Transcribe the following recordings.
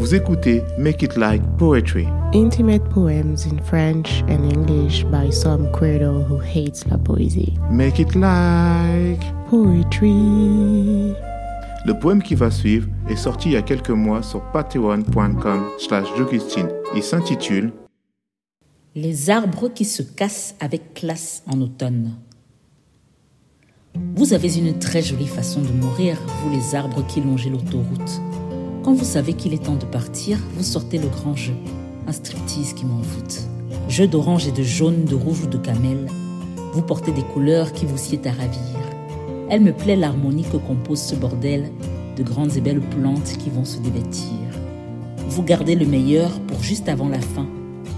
Vous écoutez Make It Like Poetry. Intimate poems in French and English by some credo who hates la poésie. Make It Like Poetry. Le poème qui va suivre est sorti il y a quelques mois sur patreon.com slash Il s'intitule Les arbres qui se cassent avec classe en automne. Vous avez une très jolie façon de mourir, vous les arbres qui longez l'autoroute. Quand vous savez qu'il est temps de partir, vous sortez le grand jeu, un striptease qui m'envoûte. Jeu d'orange et de jaune, de rouge ou de camel, vous portez des couleurs qui vous sied à ravir. Elle me plaît l'harmonie que compose ce bordel de grandes et belles plantes qui vont se dévêtir. Vous gardez le meilleur pour juste avant la fin,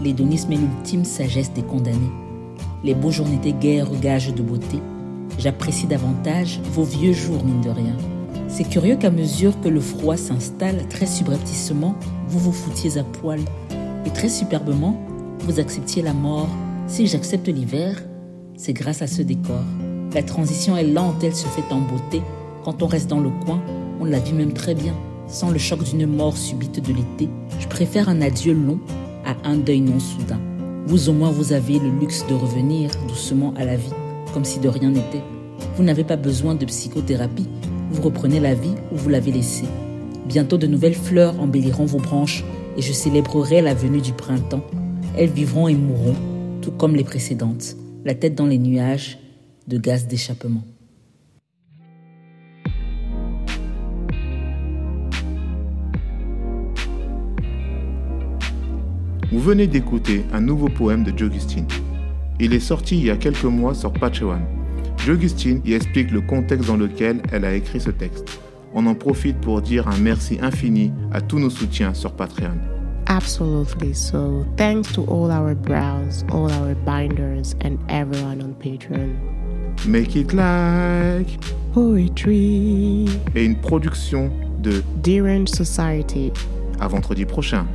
l'hédonisme et l'ultime sagesse des condamnés. Les beaux jours n'étaient guère gages de beauté, J'apprécie davantage vos vieux jours, mine de rien. C'est curieux qu'à mesure que le froid s'installe très subrepticement, vous vous foutiez à poil. Et très superbement, vous acceptiez la mort. Si j'accepte l'hiver, c'est grâce à ce décor. La transition est lente, elle se fait en beauté. Quand on reste dans le coin, on la vit même très bien, sans le choc d'une mort subite de l'été. Je préfère un adieu long à un deuil non soudain. Vous au moins vous avez le luxe de revenir doucement à la vie comme si de rien n'était. Vous n'avez pas besoin de psychothérapie, vous reprenez la vie où vous l'avez laissée. Bientôt de nouvelles fleurs embelliront vos branches et je célébrerai la venue du printemps. Elles vivront et mourront, tout comme les précédentes, la tête dans les nuages de gaz d'échappement. Vous venez d'écouter un nouveau poème de Jogustine. Il est sorti il y a quelques mois sur Patreon. Jogustine y explique le contexte dans lequel elle a écrit ce texte. On en profite pour dire un merci infini à tous nos soutiens sur Patreon. Absolutely. So, thanks to all our brows, all our binders, and everyone on Patreon. Make it like poetry. Et une production de Derange Society. À vendredi prochain.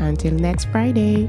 Until next Friday.